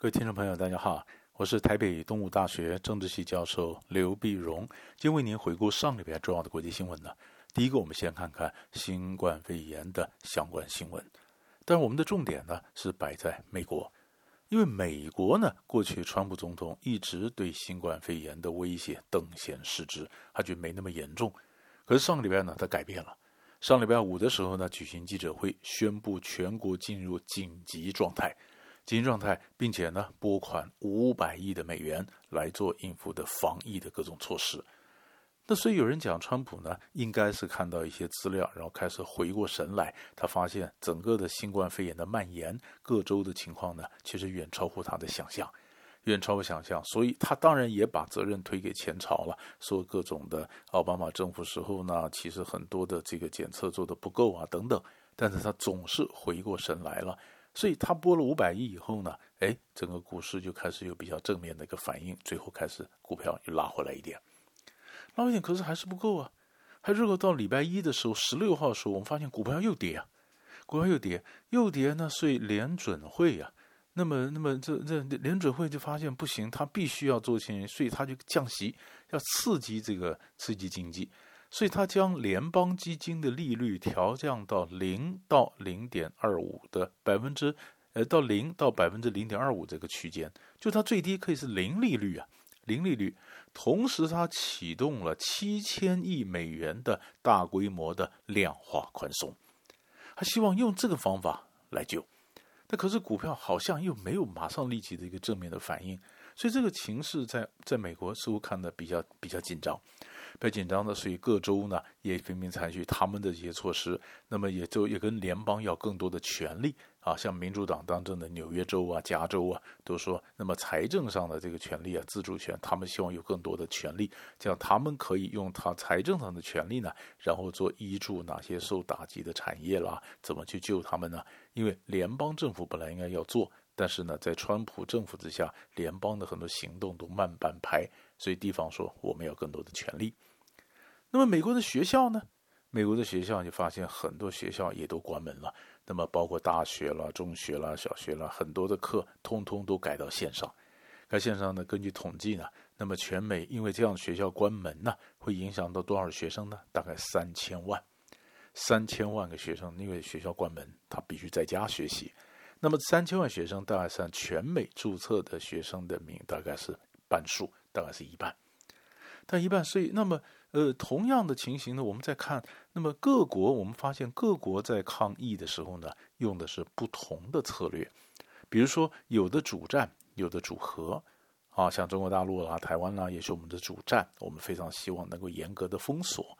各位听众朋友，大家好，我是台北东吴大学政治系教授刘碧荣，今天为您回顾上礼拜重要的国际新闻呢。第一个，我们先看看新冠肺炎的相关新闻，但我们的重点呢是摆在美国，因为美国呢过去川普总统一直对新冠肺炎的威胁等闲视之，他觉得没那么严重。可是上个礼拜呢，他改变了，上礼拜五的时候呢举行记者会，宣布全国进入紧急状态。紧急状态，并且呢，拨款五百亿的美元来做应付的防疫的各种措施。那所以有人讲，川普呢，应该是看到一些资料，然后开始回过神来，他发现整个的新冠肺炎的蔓延，各州的情况呢，其实远超乎他的想象，远超乎想象。所以他当然也把责任推给前朝了，说各种的奥巴马政府时候呢，其实很多的这个检测做得不够啊，等等。但是他总是回过神来了。所以他拨了五百亿以后呢，哎，整个股市就开始有比较正面的一个反应，最后开始股票又拉回来一点，拉一点，可是还是不够啊，还如果到礼拜一的时候，十六号的时候，我们发现股票又跌啊，股票又跌，又跌呢，所以联准会呀、啊，那么那么这这联准会就发现不行，他必须要做些，所以他就降息，要刺激这个刺激经济。所以，他将联邦基金的利率调降到零到零点二五的百分之，呃，到零到百分之零点二五这个区间，就它最低可以是零利率啊，零利率。同时，它启动了七千亿美元的大规模的量化宽松，他希望用这个方法来救。但可是股票好像又没有马上立即的一个正面的反应，所以这个情势在在美国似乎看得比较比较紧张。被紧张的，所以各州呢也纷纷采取他们的这些措施，那么也就也跟联邦要更多的权利啊，像民主党当政的纽约州啊、加州啊，都说那么财政上的这个权利啊、自主权，他们希望有更多的权利，这样他们可以用他财政上的权利呢，然后做医助哪些受打击的产业啦，怎么去救他们呢？因为联邦政府本来应该要做，但是呢，在川普政府之下，联邦的很多行动都慢半拍，所以地方说我们要更多的权利。那么美国的学校呢？美国的学校就发现很多学校也都关门了。那么包括大学了、中学了、小学了，很多的课通通都改到线上。改线上呢，根据统计呢，那么全美因为这样学校关门呢，会影响到多少学生呢？大概三千万，三千万个学生，因为学校关门，他必须在家学习。那么三千万学生大概是全美注册的学生的名，大概是半数，大概是一半。但一半，所以那么。呃，同样的情形呢，我们再看，那么各国，我们发现各国在抗疫的时候呢，用的是不同的策略。比如说，有的主战，有的主和，啊，像中国大陆啦、台湾啦，也是我们的主战，我们非常希望能够严格的封锁。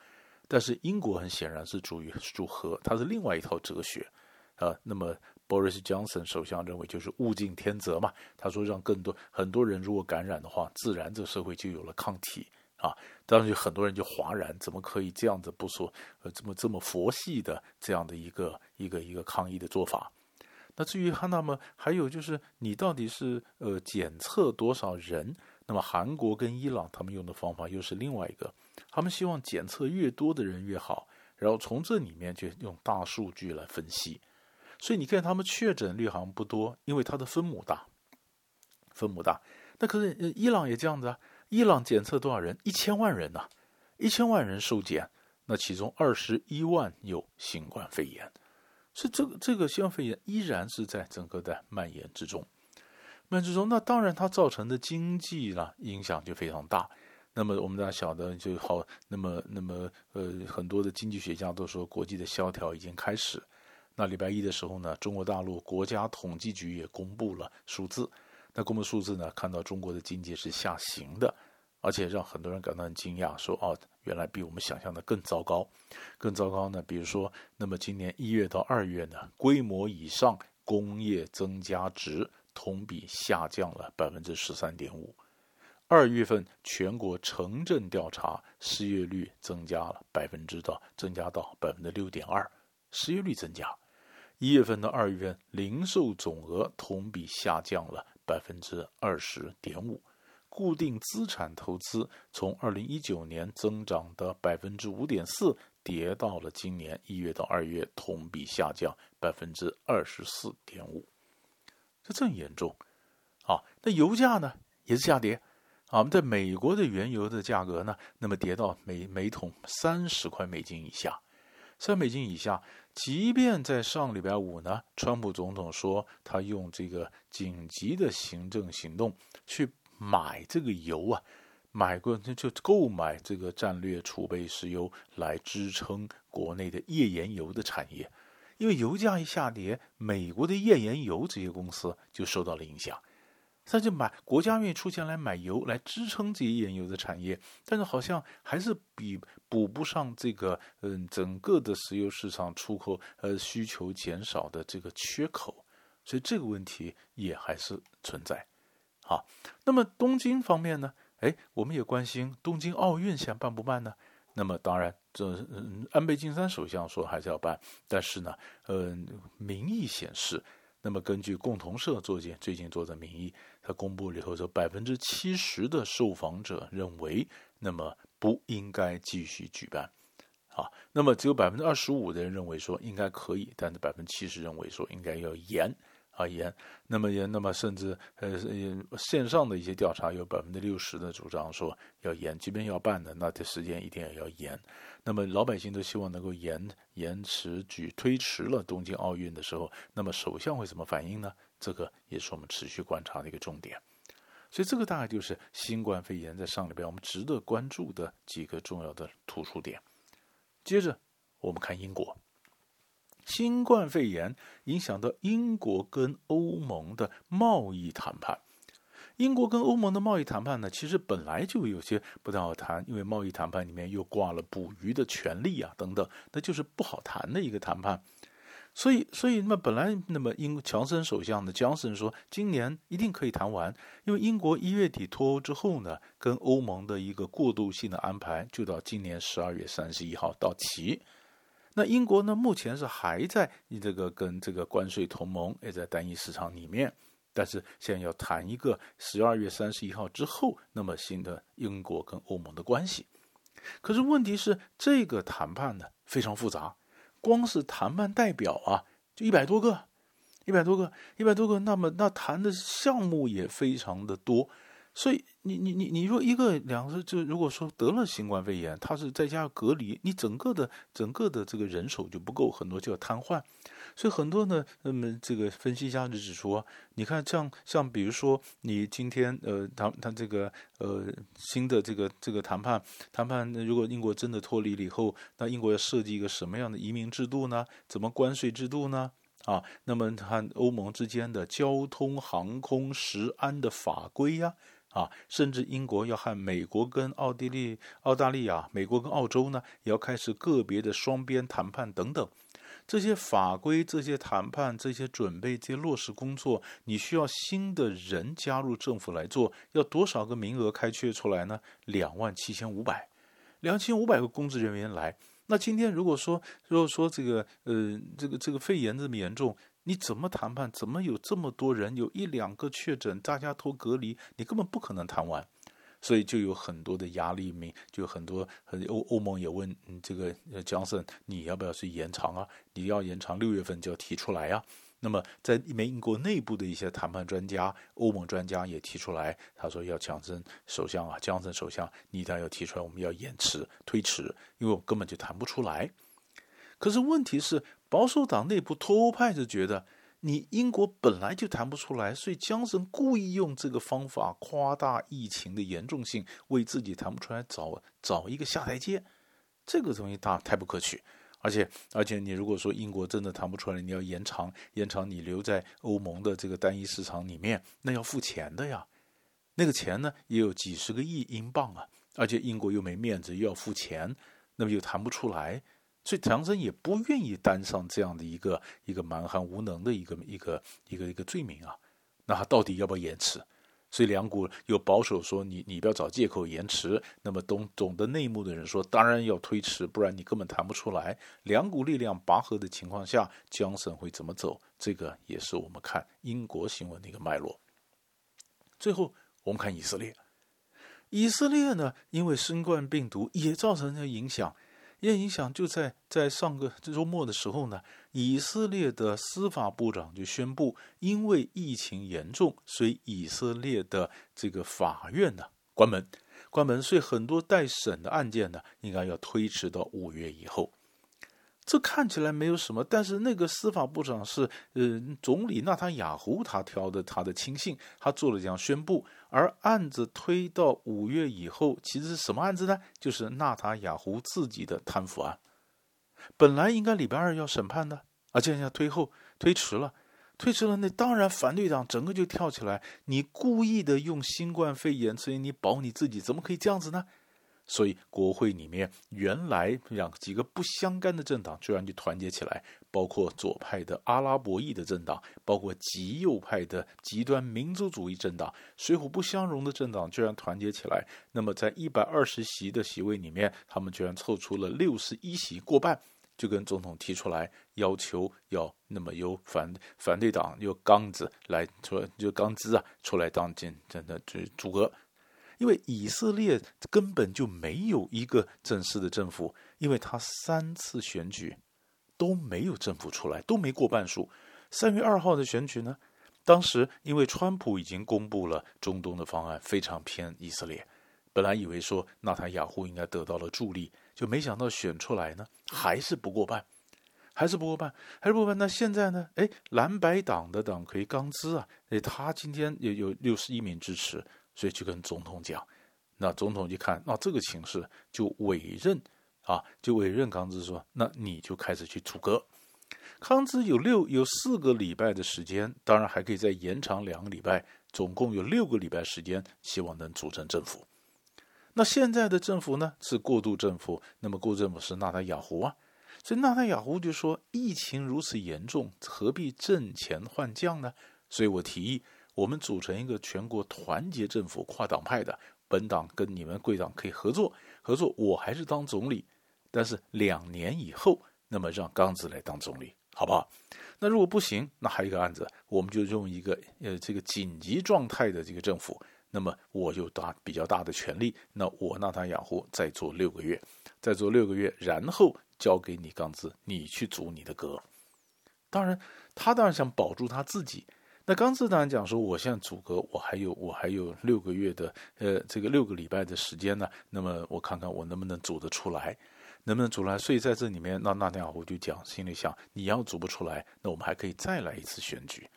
但是英国很显然是主于主和，它是另外一套哲学，啊，那么 Boris Johnson 首相认为就是物竞天择嘛，他说让更多很多人如果感染的话，自然这社会就有了抗体。啊，当时很多人就哗然，怎么可以这样子不说，呃，这么这么佛系的这样的一个一个一个抗疫的做法？那至于他那么还有就是，你到底是呃检测多少人？那么韩国跟伊朗他们用的方法又是另外一个，他们希望检测越多的人越好，然后从这里面就用大数据来分析。所以你看他们确诊率好像不多，因为它的分母大，分母大。那可是伊朗也这样子啊。伊朗检测多少人？一千万人呐、一千万人受检，那其中二十一万有新冠肺炎，所以这个这个新冠肺炎依然是在整个的蔓延之中，蔓延之中。那当然它造成的经济啦影响就非常大。那么我们大家晓得就好，那么那么呃很多的经济学家都说国际的萧条已经开始。那礼拜一的时候呢，中国大陆国家统计局也公布了数字。那公布数字呢？看到中国的经济是下行的，而且让很多人感到很惊讶，说：“哦，原来比我们想象的更糟糕，更糟糕呢。”比如说，那么今年一月到二月呢，规模以上工业增加值同比下降了百分之十三点五。二月份全国城镇调查失业率增加了百分之到增加到百分之六点二，失业率增加。一月份到二月份零售总额同比下降了。百分之二十点五，固定资产投资从二零一九年增长的百分之五点四，跌到了今年一月到二月同比下降百分之二十四点五，这这么严重。啊，那油价呢也是下跌，啊，我们在美国的原油的价格呢，那么跌到每每桶三十块美金以下，三美金以下，即便在上礼拜五呢，川普总统说他用这个紧急的行政行动去买这个油啊，买过就购买这个战略储备石油来支撑国内的页岩油的产业。因为油价一下跌，美国的页岩油这些公司就受到了影响，他就买国家愿意出钱来买油来支撑这些页岩油的产业，但是好像还是比补不上这个嗯整个的石油市场出口呃需求减少的这个缺口，所以这个问题也还是存在。好，那么东京方面呢？哎，我们也关心东京奥运想办不办呢？那么当然，这嗯，安倍晋三首相说还是要办，但是呢，呃，民意显示，那么根据共同社做件最近做的民意，他公布了以后说，百分之七十的受访者认为，那么不应该继续举办，啊，那么只有百分之二十五的人认为说应该可以，但是百分之七十认为说应该要严。而言，那么延，那么甚至呃，线上的一些调查有百分之六十的主张说要延，即便要办的，那这时间一定也要延。那么老百姓都希望能够延延迟举推迟了东京奥运的时候，那么首相会怎么反应呢？这个也是我们持续观察的一个重点。所以这个大概就是新冠肺炎在上礼拜我们值得关注的几个重要的突出点。接着我们看英国。新冠肺炎影响到英国跟欧盟的贸易谈判。英国跟欧盟的贸易谈判呢，其实本来就有些不太好谈，因为贸易谈判里面又挂了捕鱼的权利啊等等，那就是不好谈的一个谈判。所以，所以那么本来那么英强森首相的强森说，今年一定可以谈完，因为英国一月底脱欧之后呢，跟欧盟的一个过渡性的安排就到今年十二月三十一号到期。那英国呢？目前是还在你这个跟这个关税同盟，也在单一市场里面，但是现在要谈一个十二月三十一号之后，那么新的英国跟欧盟的关系。可是问题是，这个谈判呢非常复杂，光是谈判代表啊，就一百多个，一百多个，一百多个，那么那谈的项目也非常的多。所以你你你你说一个两个就如果说得了新冠肺炎，他是在家隔离，你整个的整个的这个人手就不够，很多就要瘫痪。所以很多呢，那么这个分析家就指出，你看像像比如说你今天呃谈谈这个呃新的这个这个谈判谈判，如果英国真的脱离了以后，那英国要设计一个什么样的移民制度呢？怎么关税制度呢？啊，那么和欧盟之间的交通、航空、食安的法规呀？啊甚至英国要和美国跟奥地利、澳大利亚、美国跟澳洲呢，也要开始个别的双边谈判等等。这些法规、这些谈判、这些准备、这些落实工作，你需要新的人加入政府来做，要多少个名额开缺出来呢？两万七千五百，两千五百个公职人员来。那今天如果说，如果说这个呃，这个这个肺炎这么严重。你怎么谈判？怎么有这么多人？有一两个确诊，大家都隔离，你根本不可能谈完，所以就有很多的压力。民就很多，欧欧盟也问这个强森，你要不要去延长啊？你要延长六月份就要提出来、啊。那么在美国内部的一些谈判专家、欧盟专家也提出来，他说要强森首相啊，强森首相，你一旦要提出来，我们要延迟、推迟，因为我根本就谈不出来。可是问题是，保守党内部脱欧派就觉得，你英国本来就谈不出来，所以江森故意用这个方法夸大疫情的严重性，为自己谈不出来找找一个下台阶。这个东西大太不可取，而且而且你如果说英国真的谈不出来，你要延长延长，你留在欧盟的这个单一市场里面，那要付钱的呀，那个钱呢也有几十个亿英镑啊，而且英国又没面子，又要付钱，那么又谈不出来。所以强森也不愿意担上这样的一个一个蛮横无能的一个一个一个一个罪名啊，那他到底要不要延迟？所以两股又保守说你你不要找借口延迟，那么懂懂得内幕的人说当然要推迟，不然你根本谈不出来。两股力量拔河的情况下，江森会怎么走？这个也是我们看英国新闻的一个脉络。最后我们看以色列，以色列呢，因为新冠病毒也造成了影响。也影响就在在上个周末的时候呢，以色列的司法部长就宣布，因为疫情严重，所以以色列的这个法院呢关门，关门，所以很多待审的案件呢，应该要推迟到五月以后。这看起来没有什么，但是那个司法部长是呃总理纳坦雅胡他挑的他的亲信，他做了这样宣布。而案子推到五月以后，其实是什么案子呢？就是纳塔雅胡自己的贪腐案。本来应该礼拜二要审判的，啊现在推后推迟了，推迟了，那当然反对党整个就跳起来，你故意的用新冠肺炎，所以你保你自己，怎么可以这样子呢？所以国会里面原来两几个不相干的政党居然就团结起来，包括左派的阿拉伯裔的政党，包括极右派的极端民族主义政党，水火不相容的政党居然团结起来。那么在一百二十席的席位里面，他们居然凑出了六十一席过半，就跟总统提出来要求要那么由反反对党由刚子来出就刚子啊出来当真真的这组阁。因为以色列根本就没有一个正式的政府，因为他三次选举都没有政府出来，都没过半数。三月二号的选举呢，当时因为川普已经公布了中东的方案，非常偏以色列，本来以为说纳坦雅胡应该得到了助力，就没想到选出来呢还是不过半，还是不过半，还是不过半。那现在呢？哎，蓝白党的党魁刚兹啊，哎，他今天也有六十一名支持。所以就跟总统讲，那总统一看，那这个情势就委任啊，就委任康兹说，那你就开始去组阁。康兹有六有四个礼拜的时间，当然还可以再延长两个礼拜，总共有六个礼拜时间，希望能组成政府。那现在的政府呢是过渡政府，那么过渡政府是纳塔雅胡啊，所以纳塔雅胡就说，疫情如此严重，何必阵前换将呢？所以我提议。我们组成一个全国团结政府，跨党派的，本党跟你们贵党可以合作，合作我还是当总理，但是两年以后，那么让刚子来当总理，好不好？那如果不行，那还有一个案子，我们就用一个呃这个紧急状态的这个政府，那么我就大比较大的权力，那我纳坦雅胡再做六个月，再做六个月，然后交给你刚子，你去组你的阁。当然，他当然想保住他自己。那刚子当然讲说，我现在组阁，我还有我还有六个月的，呃，这个六个礼拜的时间呢。那么我看看我能不能组得出来，能不能组来？所以在这里面，那那天我就讲，心里想，你要组不出来，那我们还可以再来一次选举。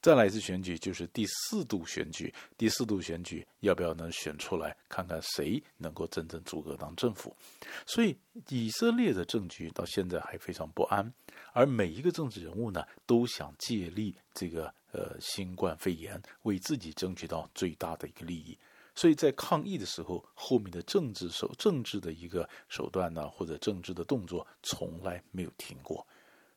再来一次选举就是第四度选举，第四度选举要不要能选出来，看看谁能够真正组阁当政府。所以以色列的政局到现在还非常不安，而每一个政治人物呢，都想借力这个呃新冠肺炎为自己争取到最大的一个利益。所以在抗议的时候，后面的政治手政治的一个手段呢，或者政治的动作从来没有停过。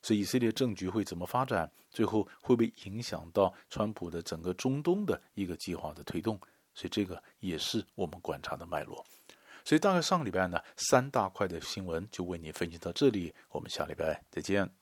所以以色列政局会怎么发展？最后会不会影响到川普的整个中东的一个计划的推动？所以这个也是我们观察的脉络。所以大概上礼拜呢，三大块的新闻就为你分析到这里。我们下礼拜再见。